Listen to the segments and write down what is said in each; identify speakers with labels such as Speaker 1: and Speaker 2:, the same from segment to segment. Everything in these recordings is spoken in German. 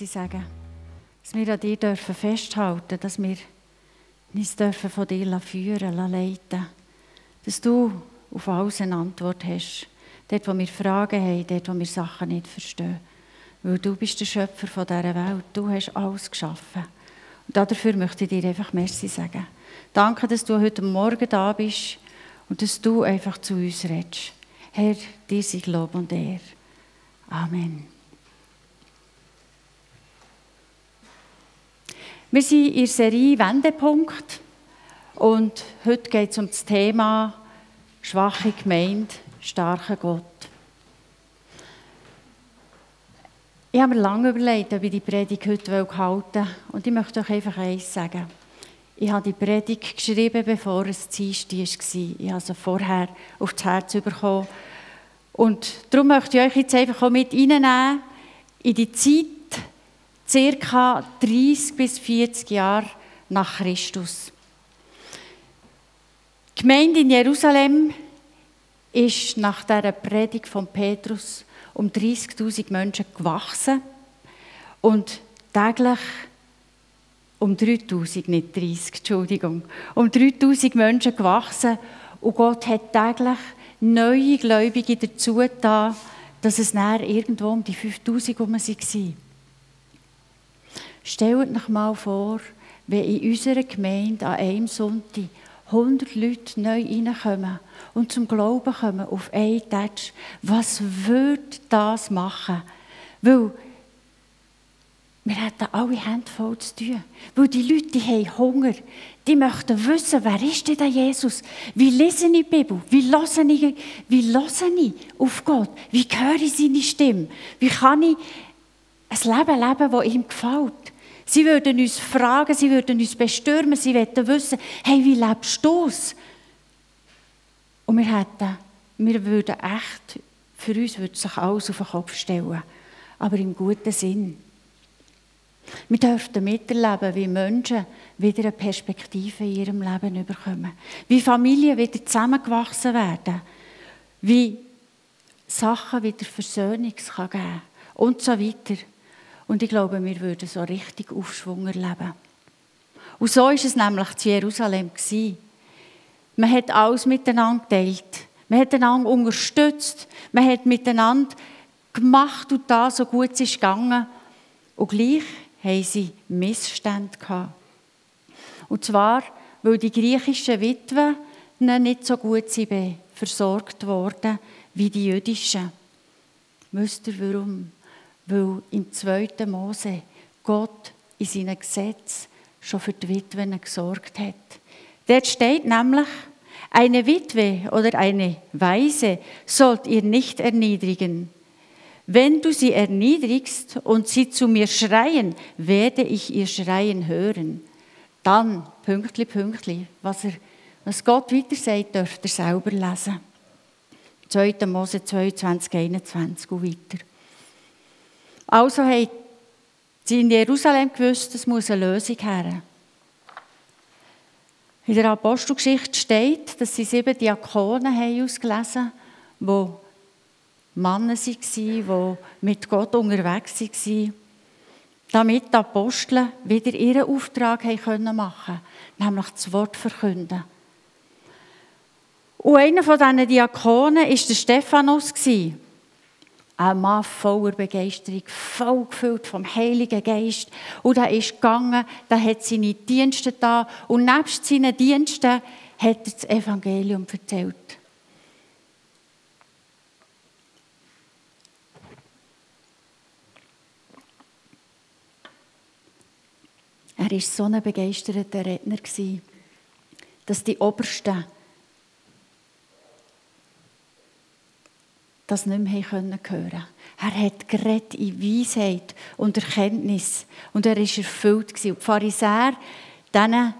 Speaker 1: Sie sagen, dass wir an dir dürfen festhalten dass wir uns dürfen von dir führen leiten Dass du auf alles eine Antwort hast. Dort, wo wir Fragen haben, dort, wo wir Sachen nicht verstehen. Weil du bist der Schöpfer von dieser Welt. Du hast alles geschaffen. Und dafür möchte ich dir einfach Merci sagen. Danke, dass du heute Morgen da bist und dass du einfach zu uns redest. Herr, dir sei Lob und Ehre. Amen. Wir sind in der Serie Wendepunkt und heute geht es um das Thema schwache Gemeinde, starker Gott. Ich habe mir lange überlegt, ob ich die Predigt heute halten will. Und ich möchte euch einfach eins sagen. Ich habe die Predigt geschrieben, bevor es Dienstag war. Ich habe sie vorher auf das Herz bekommen. Und darum möchte ich euch jetzt einfach auch mit reinnehmen in die Zeit, circa 30 bis 40 Jahre nach Christus. Die Gemeinde in Jerusalem ist nach der Predigt von Petrus um 30.000 Menschen gewachsen und täglich um 3.000, nicht 30, Entschuldigung, um 3.000 Menschen gewachsen und Gott hat täglich neue Gläubige dazu getan, dass es näher irgendwo um die 5.000 herum waren. Stellt euch mal vor, wenn in unserer Gemeinde an einem Sonntag 100 Leute neu reinkommen und zum Glauben kommen auf einen Touch. Was würde das machen? Weil wir hätten alle Hände voll zu tun. Weil die Leute die haben Hunger. Die möchten wissen, wer ist denn der Jesus? Wie lese ich die Bibel? Wie höre ich, wie höre ich auf Gott? Wie höre ich seine Stimme? Wie kann ich ein Leben leben, das ihm gefällt? Sie würden uns fragen, sie würden uns bestürmen, sie würden wissen, hey, wie lebst du es? Und wir hätten, wir würden echt, für uns würde sich alles auf den Kopf stellen. Aber im guten Sinn. Wir dürften miterleben, wie Menschen wieder eine Perspektive in ihrem Leben bekommen. Wie Familien wieder zusammengewachsen werden. Wie Sachen wieder Versöhnung geben kann. Und so weiter. Und ich glaube, wir würden so richtig Aufschwung erleben. Und so war es nämlich zu Jerusalem. Man hat alles miteinander geteilt. Man hat einander unterstützt. Man hat miteinander gemacht und da so gut es ist gegangen. Und gleich haben sie Missstände gehabt. Und zwar, weil die griechischen Witwen nicht so gut versorgt wurden wie die jüdischen. Wisst ihr warum? Weil im 2. Mose Gott in seinem Gesetz schon für die Witwen gesorgt hat. Dort steht nämlich, eine Witwe oder eine Weise sollt ihr nicht erniedrigen. Wenn du sie erniedrigst und sie zu mir schreien, werde ich ihr Schreien hören. Dann, pünktli, pünktli, was, er, was Gott weiter sagt, dürft ihr selber lesen. 2. Mose 22, 21 und weiter. Also haben sie in Jerusalem gewusst, es muss eine Lösung her. In der Apostelgeschichte steht, dass sie sieben Diakonen haben ausgelesen haben, die Männer waren, die mit Gott unterwegs waren, damit die Apostel wieder ihren Auftrag machen können, nämlich das Wort verkünden. Und einer von diesen Diakonen war der Stephanus ein Mann voller Begeisterung, voll gefüllt vom Heiligen Geist. Und er ist gegangen, er hat seine Dienste da und nebst seinen Diensten hat er das Evangelium erzählt. Er war so ein begeisterter Redner, dass die Obersten das nicht mehr hören können. Er hat geredet in Weisheit und Erkenntnis und er war erfüllt. Und die Pharisäer, denen,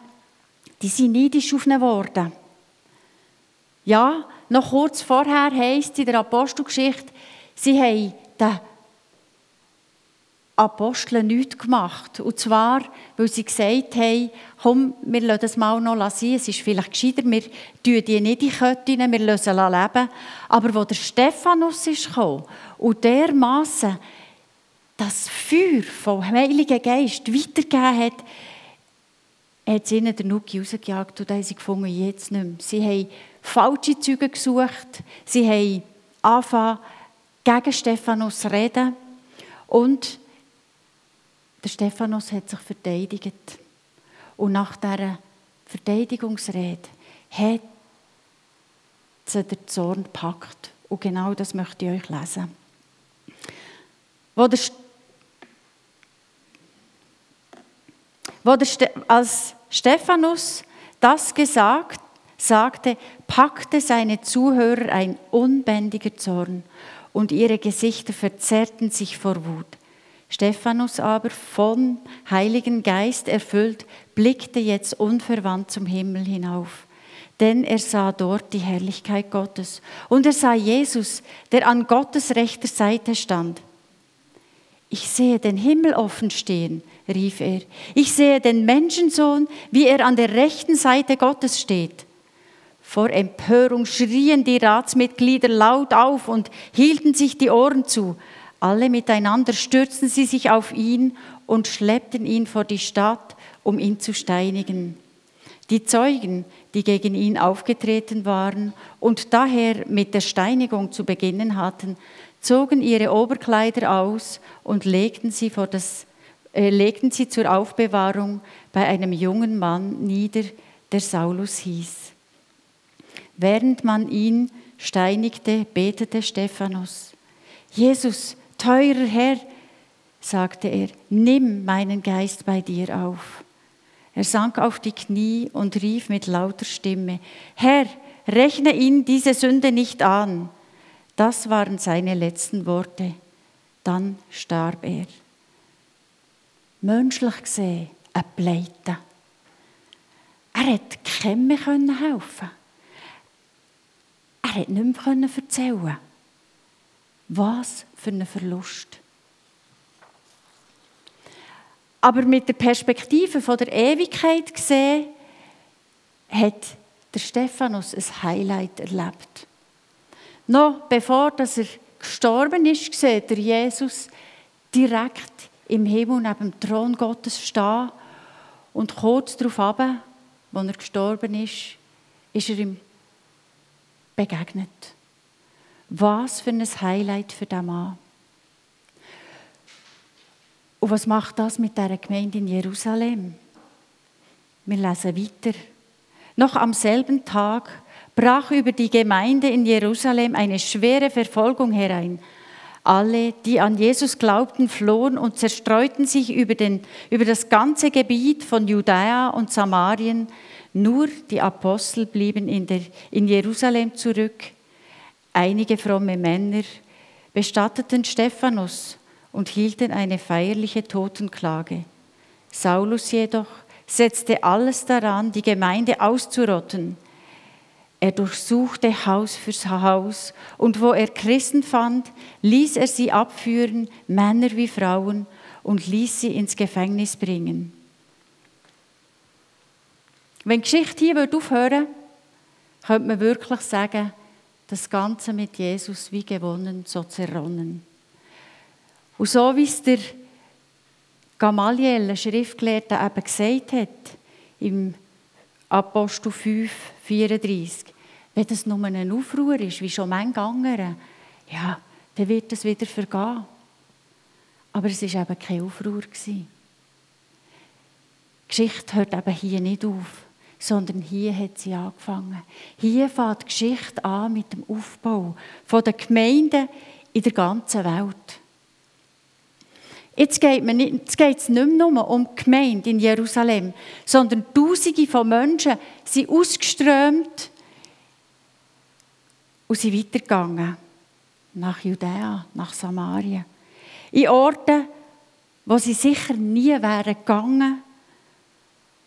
Speaker 1: die sind neidisch auf ihn geworden. Ja, noch kurz vorher heisst es in der Apostelgeschichte, sie haben den Apostel nichts gemacht. Und zwar, weil sie gesagt haben, komm, wir lassen das mal noch sein, es ist vielleicht gescheiter, wir tun die nicht in Köttinnen, wir lassen sie leben. Aber wo der Stephanus gekommen und dermassen das Feuer vom Heiligen Geist weitergegeben hat, hat sie ihnen den Nuki rausgejagt und haben sie gefunden, jetzt nicht mehr. Sie haben falsche Züge gesucht, sie haben angefangen, gegen Stephanus zu reden und der Stephanus hat sich verteidigt. Und nach dieser Verteidigungsrede hat sie der Zorn gepackt. Und genau das möchte ich euch lesen. Wo der, wo der als Stephanus das gesagt sagte, packte seine Zuhörer ein unbändiger Zorn und ihre Gesichter verzerrten sich vor Wut. Stephanus aber, vom Heiligen Geist erfüllt, blickte jetzt unverwandt zum Himmel hinauf. Denn er sah dort die Herrlichkeit Gottes. Und er sah Jesus, der an Gottes rechter Seite stand. Ich sehe den Himmel offen stehen, rief er. Ich sehe den Menschensohn, wie er an der rechten Seite Gottes steht. Vor Empörung schrien die Ratsmitglieder laut auf und hielten sich die Ohren zu. Alle miteinander stürzten sie sich auf ihn und schleppten ihn vor die Stadt, um ihn zu steinigen. Die Zeugen, die gegen ihn aufgetreten waren und daher mit der Steinigung zu beginnen hatten, zogen ihre Oberkleider aus und legten sie, vor das, äh, legten sie zur Aufbewahrung bei einem jungen Mann nieder, der Saulus hieß. Während man ihn steinigte, betete Stephanus, Jesus, teurer Herr, sagte er, nimm meinen Geist bei dir auf. Er sank auf die Knie und rief mit lauter Stimme, Herr, rechne ihn diese Sünde nicht an. Das waren seine letzten Worte. Dann starb er. Menschlich gesehen, ein Pleite. Er hätte keinem helfen Er hätte nicht erzählen Was für ein Verlust. Aber mit der Perspektive von der Ewigkeit gesehen, hat der Stephanus ein Highlight erlebt. Noch bevor dass er gestorben ist, sieht er Jesus direkt im Himmel neben dem Thron Gottes stehen. Und kurz darauf als er gestorben ist, ist er ihm begegnet. Was für ein Highlight für diesen Mann. Und was macht das mit der Gemeinde in Jerusalem? Wir lesen weiter. Noch am selben Tag brach über die Gemeinde in Jerusalem eine schwere Verfolgung herein. Alle, die an Jesus glaubten, flohen und zerstreuten sich über, den, über das ganze Gebiet von Judäa und Samarien. Nur die Apostel blieben in, der, in Jerusalem zurück. Einige fromme Männer bestatteten Stephanus und hielten eine feierliche Totenklage. Saulus jedoch setzte alles daran, die Gemeinde auszurotten. Er durchsuchte Haus für Haus und wo er Christen fand, ließ er sie abführen, Männer wie Frauen, und ließ sie ins Gefängnis bringen. Wenn die Geschichte hier aufhören würde, könnte man wirklich sagen, das Ganze mit Jesus wie gewonnen, so zerronnen. Und so wie es der Gamaliel, ein Schriftgelehrter, eben gesagt hat, im Apostel 5, 34. Wenn das nur ein Aufruhr ist, wie schon manche andere, ja, dann wird es wieder vergehen. Aber es war eben kein Aufruhr. Die Geschichte hört eben hier nicht auf, sondern hier hat sie angefangen. Hier fängt die Geschichte an mit dem Aufbau von der Gemeinden in der ganzen Welt. Jetzt geht es nicht, nicht nur um die Gemeinde in Jerusalem, sondern Tausende von Menschen sind ausgeströmt und sind weitergegangen. Nach Judäa, nach Samaria. In Orte, wo sie sicher nie wären gegangen,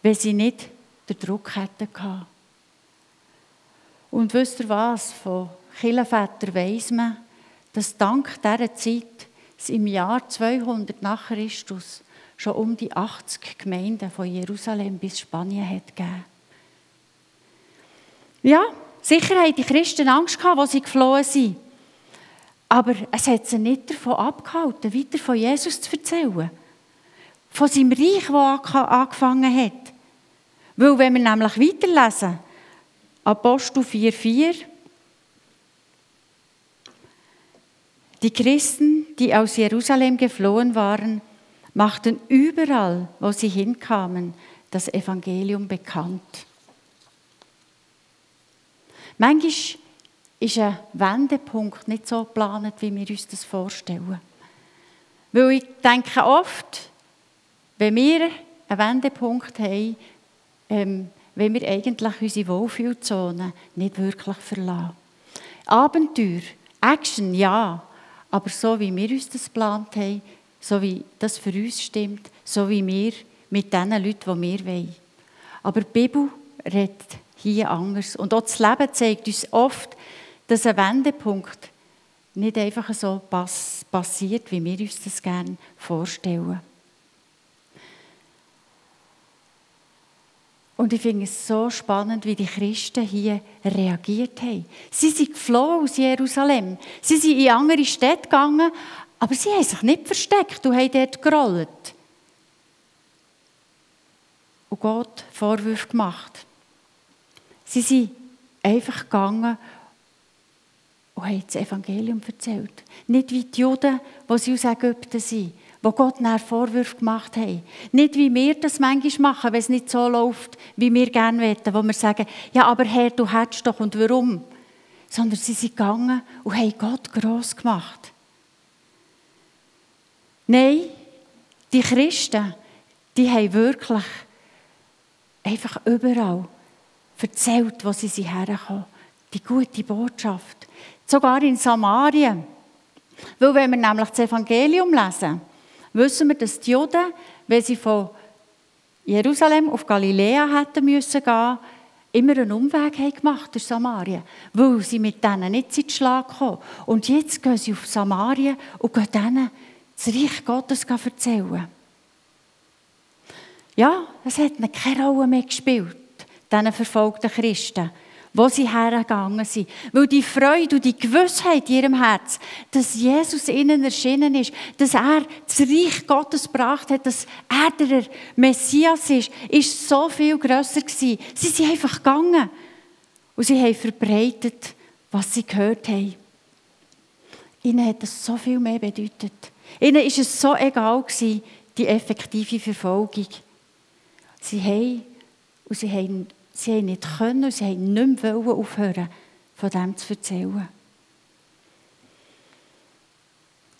Speaker 1: wenn sie nicht den Druck hätten. Und wisst ihr was? Von Kirchenvätern weiss man, dass dank dieser Zeit es im Jahr 200 nach Christus schon um die 80 Gemeinden von Jerusalem bis Spanien hat gegeben. Ja, sicher haben die Christen Angst gehabt, als sie geflohen sind. Aber es hat sie nicht davon abgehalten, weiter von Jesus zu erzählen. Von seinem Reich, das angefangen hat. Weil, wenn wir nämlich weiterlesen, Apostel 4,4, die Christen, die aus Jerusalem geflohen waren, machten überall, wo sie hinkamen, das Evangelium bekannt. Manchmal ist ein Wendepunkt nicht so geplant, wie wir uns das vorstellen. Weil ich denke oft, wenn wir einen Wendepunkt haben, ähm, wenn wir eigentlich unsere Wohlfühlzone nicht wirklich verlassen. Abenteuer, Action, ja, aber so wie wir uns das geplant haben, so wie das für uns stimmt, so wie wir mit den Leuten, die wir wollen. Aber die Bibel redet hier anders. Und auch das Leben zeigt uns oft, dass ein Wendepunkt nicht einfach so pass passiert, wie wir uns das gerne vorstellen. Und ich finde es so spannend, wie die Christen hier reagiert haben. Sie sind geflohen aus Jerusalem. Sie sind in andere Städte gegangen, aber sie haben sich nicht versteckt und haben dort gerollt. Und Gott Vorwürfe gemacht. Sie sind einfach gegangen und haben das Evangelium erzählt. Nicht wie die Juden, die sie aus Ägypten sind, wo Gott nach Vorwürfe gemacht hat. Nicht wie wir das manchmal machen, wenn es nicht so läuft, wie wir gerne wollen, wo wir sagen, ja, aber Herr, du hättest doch und warum? Sondern sie sind gegangen und haben Gott gross gemacht. Nein, die Christen, die haben wirklich einfach überall erzählt, wo sie herkommen. Die gute Botschaft sogar in Samarien. Weil wenn wir nämlich das Evangelium lesen, wissen wir, dass die Juden, wenn sie von Jerusalem auf Galiläa hätten müssen gehen, immer einen Umweg gemacht durch Samarien, weil sie mit denen nicht in den Schlag kommen. Und jetzt gehen sie auf Samarien und gehen denen das Reich Gottes erzählen. Ja, es hat keine Rolle mehr gespielt, diesen verfolgten Christen wo sie hergegangen sind. Weil die Freude und die Gewissheit in ihrem Herz, dass Jesus ihnen erschienen ist, dass er das Reich Gottes gebracht hat, dass er der Messias ist, ist so viel grösser gewesen. Sie sind einfach gegangen und sie haben verbreitet, was sie gehört haben. Ihnen hat das so viel mehr bedeutet. Ihnen ist es so egal die effektive Verfolgung. Sie haben und sie haben Sie haben nicht können und sie haben nicht mehr aufhören, von dem zu erzählen.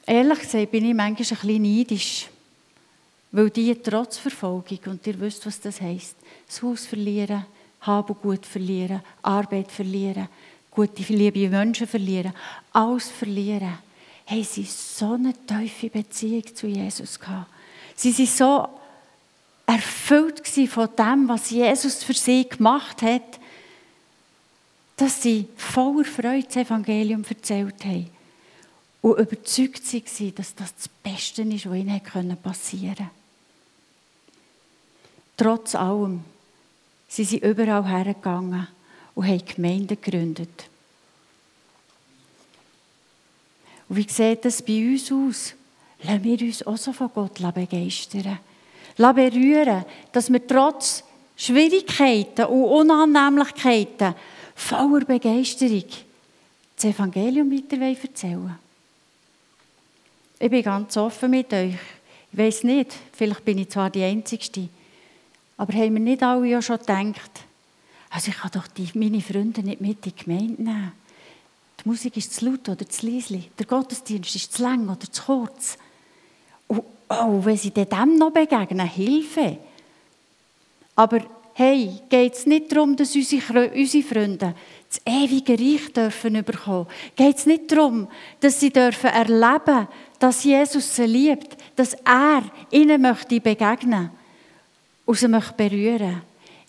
Speaker 1: Ehrlich gesagt bin ich manchmal ein bisschen neidisch, weil die trotz Verfolgung, und ihr wisst, was das heisst, das Haus verlieren, Haben gut verlieren, Arbeit verlieren, gute, liebe Menschen verlieren, alles verlieren, haben sie so eine tiefe Beziehung zu Jesus gehabt. Sie sind so erfüllt von dem, was Jesus für sie gemacht hat, dass sie voller Freude das Evangelium erzählt haben und überzeugt waren, dass das das Beste ist, was ihnen passieren konnte. Trotz allem sind sie überall hergegangen und haben Gemeinden gegründet. Und wie sieht das bei uns aus? Lassen wir uns auch so von Gott begeistern berühren, dass wir trotz Schwierigkeiten und Unannehmlichkeiten voller Begeisterung das Evangelium weiter erzählen Ich bin ganz offen mit euch. Ich weiß nicht, vielleicht bin ich zwar die Einzige, aber haben wir nicht alle ja schon gedacht, also ich kann doch die, meine Freunde nicht mit in die Gemeinde nehmen. Die Musik ist zu laut oder zu leise. Der Gottesdienst ist zu lang oder zu kurz. Oh, wenn sie dem noch begegnen, Hilfe. Aber hey, geht es nicht darum, dass unsere, unsere Freunde das ewige Reich dürfen bekommen? Geht es nicht darum, dass sie dürfen erleben, dass Jesus sie liebt, dass er ihnen möchte begegnen und sie möchte berühren?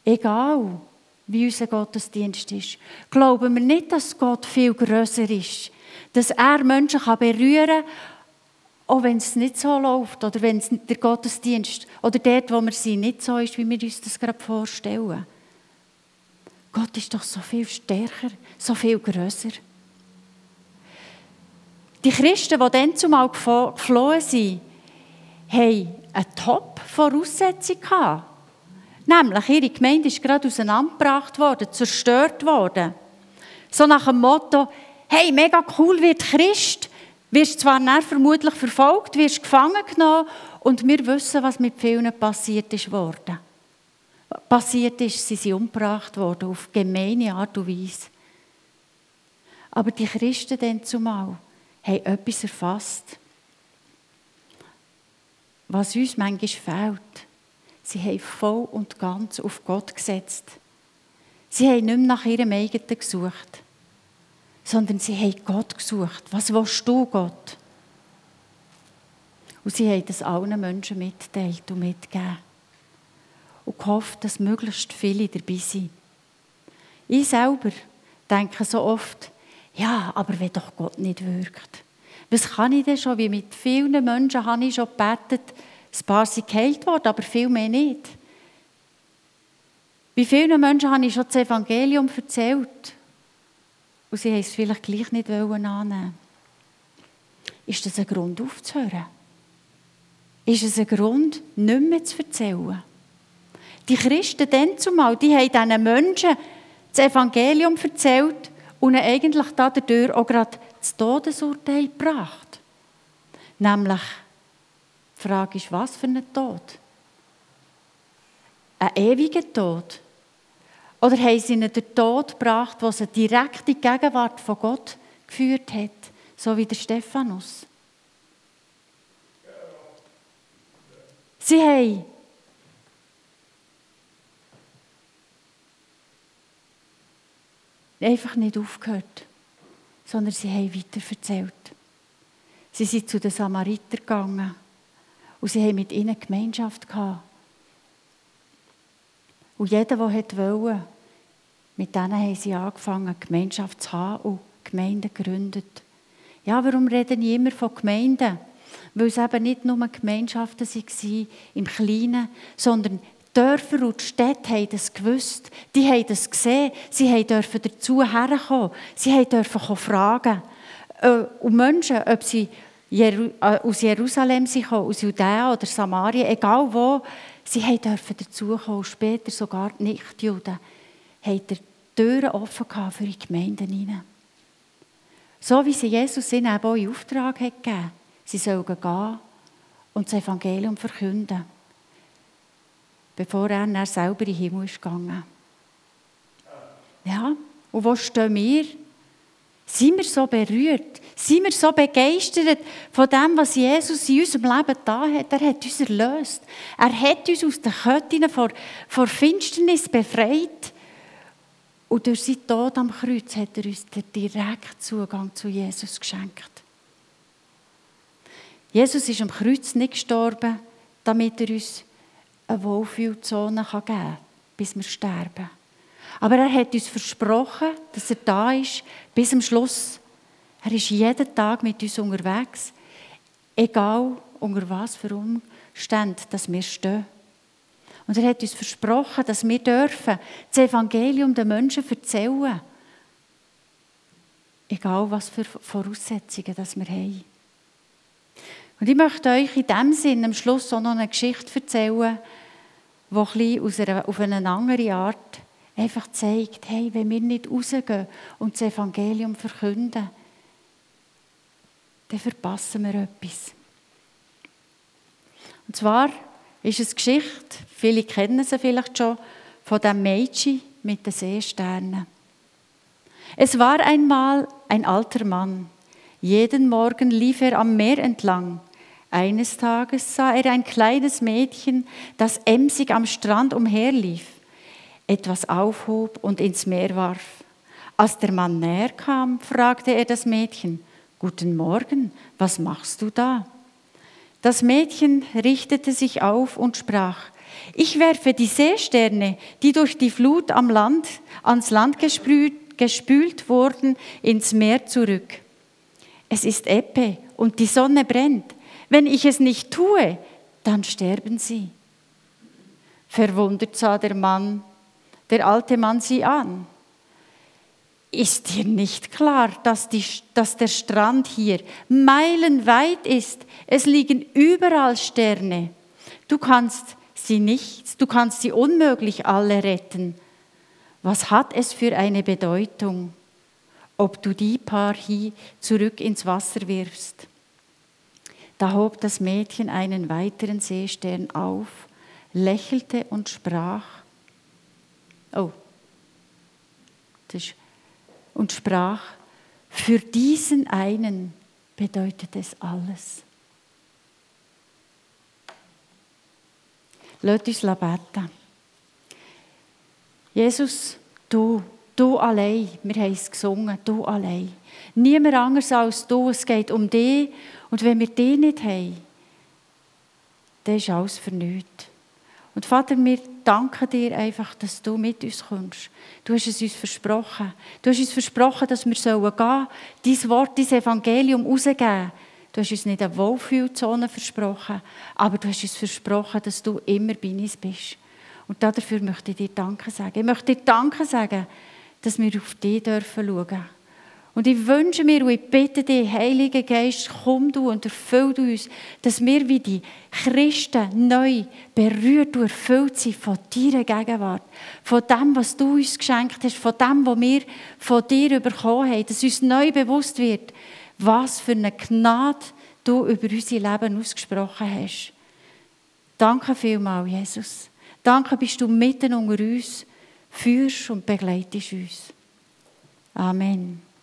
Speaker 1: Egal, wie unser Gottesdienst ist. Glauben wir nicht, dass Gott viel größer ist, dass er Menschen berühren kann auch wenn es nicht so läuft oder wenn der Gottesdienst oder dort, wo wir sind, nicht so ist, wie wir uns das gerade vorstellen. Gott ist doch so viel stärker, so viel größer. Die Christen, die dann zumal geflohen sind, haben eine Top-Voraussetzung gehabt. Nämlich, ihre Gemeinde ist gerade auseinandergebracht worden, zerstört worden. So nach dem Motto, hey, mega cool wird Christ, wirst zwar näher vermutlich verfolgt, wirst gefangen genommen und wir wissen, was mit vielen passiert ist worden. Passiert ist, sie sind umgebracht worden auf gemeine Art und Weise. Aber die Christen dann zumal haben etwas erfasst, was uns manchmal fehlt. Sie haben voll und ganz auf Gott gesetzt. Sie haben nicht mehr nach ihrem eigenen gesucht, sondern sie haben Gott gesucht. Was willst du, Gott? Und sie haben das allen Menschen mitgeteilt und mitgegeben. Und gehofft, dass möglichst viele dabei sind. Ich selber denke so oft, ja, aber wenn doch Gott nicht wirkt. Was kann ich denn schon? Wie mit vielen Menschen habe ich schon gebetet, ein paar sind geheilt worden, aber viel mehr nicht. Wie vielen Menschen habe ich schon das Evangelium erzählt und sie haben es vielleicht gleich nicht annehmen Ist das ein Grund aufzuhören? Ist es ein Grund, nicht mehr zu erzählen? Die Christen dann zumal, die haben diesen Menschen das Evangelium erzählt und eigentlich dadurch auch gerade das Todesurteil gebracht. Nämlich, die Frage ist, was für ein Tod? Ein ewiger Tod? Oder haben sie ihnen den Tod gebracht, der sie direkt in die Gegenwart von Gott geführt hat, so wie der Stephanus? Sie haben einfach nicht aufgehört, sondern sie haben weiter erzählt. Sie sind zu den Samaritern gegangen und sie haben mit ihnen Gemeinschaft gehabt. Und jeder, der wollte, mit denen haben sie angefangen, Gemeinschaft zu haben und Gemeinden gegründet. Ja, warum reden ich immer von Gemeinden? Weil es eben nicht nur Gemeinschaften waren im Kleinen, sondern Dörfer und die Städte haben das gewusst. Die haben das gesehen. Sie dürfen dazu herkommen. Sie dürfen fragen. Äh, und Menschen, ob sie äh, aus Jerusalem sind, aus Judäa oder Samaria, egal wo, sie dürfen dazukommen. Später sogar die Nichtjuden haben die Türen offen für die Gemeinden hinein. So wie sie Jesus ihnen auch in Auftrag hat gegeben sie sollen gehen und das Evangelium verkünden bevor er dann selber in den Himmel ist gegangen. Ja, und wo stehen wir? Sind wir so berührt? Sind wir so begeistert von dem, was Jesus in unserem Leben da hat? Er hat uns erlöst. Er hat uns aus den Ketten vor, vor Finsternis befreit. Und durch seinen Tod am Kreuz hat er uns den direkten Zugang zu Jesus geschenkt. Jesus ist am Kreuz nicht gestorben, damit er uns eine Wohlfühlzone geben kann, bis wir sterben. Aber er hat uns versprochen, dass er da ist, bis zum Schluss. Er ist jeden Tag mit uns unterwegs, egal unter was für Umständen dass wir stehen. Und er hat uns versprochen, dass wir dürfen das Evangelium den Menschen erzählen. Egal was für Voraussetzungen dass wir haben. Und ich möchte euch in diesem Sinne am Schluss auch noch eine Geschichte erzählen, die aus einer, auf eine andere Art einfach zeigt, hey, wenn wir nicht rausgehen und das Evangelium verkünden, dann verpassen wir etwas. Und zwar ist es Geschichte, viele kennen sie vielleicht schon, von dem Mädchen mit den Seesternen. Es war einmal ein alter Mann. Jeden Morgen lief er am Meer entlang. Eines Tages sah er ein kleines Mädchen, das emsig am Strand umherlief, etwas aufhob und ins Meer warf. Als der Mann näher kam, fragte er das Mädchen, Guten Morgen, was machst du da? Das Mädchen richtete sich auf und sprach, ich werfe die Seesterne, die durch die Flut am Land, ans Land gespült, gespült wurden, ins Meer zurück. Es ist Ebbe und die Sonne brennt. Wenn ich es nicht tue, dann sterben sie. Verwundert sah der Mann, der alte Mann sie an. Ist dir nicht klar, dass, die, dass der Strand hier meilenweit ist? Es liegen überall Sterne. Du kannst sie nicht, du kannst sie unmöglich alle retten. Was hat es für eine Bedeutung, ob du die paar hier zurück ins Wasser wirfst? Da hob das Mädchen einen weiteren Seestern auf, lächelte und sprach, oh, das ist und sprach, für diesen einen bedeutet es alles. Lasst uns beten. Jesus, du, du allein, wir haben es gesungen, du allein. Niemand anders als du, es geht um dich. Und wenn wir dich nicht haben, dann ist alles nichts. Und Vater, wir danken dir einfach, dass du mit uns kommst. Du hast es uns versprochen. Du hast uns versprochen, dass wir gehen sollen, dein Wort, dein Evangelium rausgeben. Du hast uns nicht eine Wohlfühlzone versprochen, aber du hast uns versprochen, dass du immer bei uns bist. Und dafür möchte ich dir Danke sagen. Ich möchte dir Danke sagen, dass wir auf dich schauen dürfen. Und ich wünsche mir und ich bitte dich, Heiliger Geist, komm du und erfüll du uns, dass wir wie die Christen neu berührt und erfüllt sind von deiner Gegenwart, von dem, was du uns geschenkt hast, von dem, was wir von dir bekommen haben, dass uns neu bewusst wird, was für eine Gnade du über unser Leben ausgesprochen hast. Danke vielmals, Jesus. Danke, bist du mitten unter uns, führst und begleitest uns. Amen.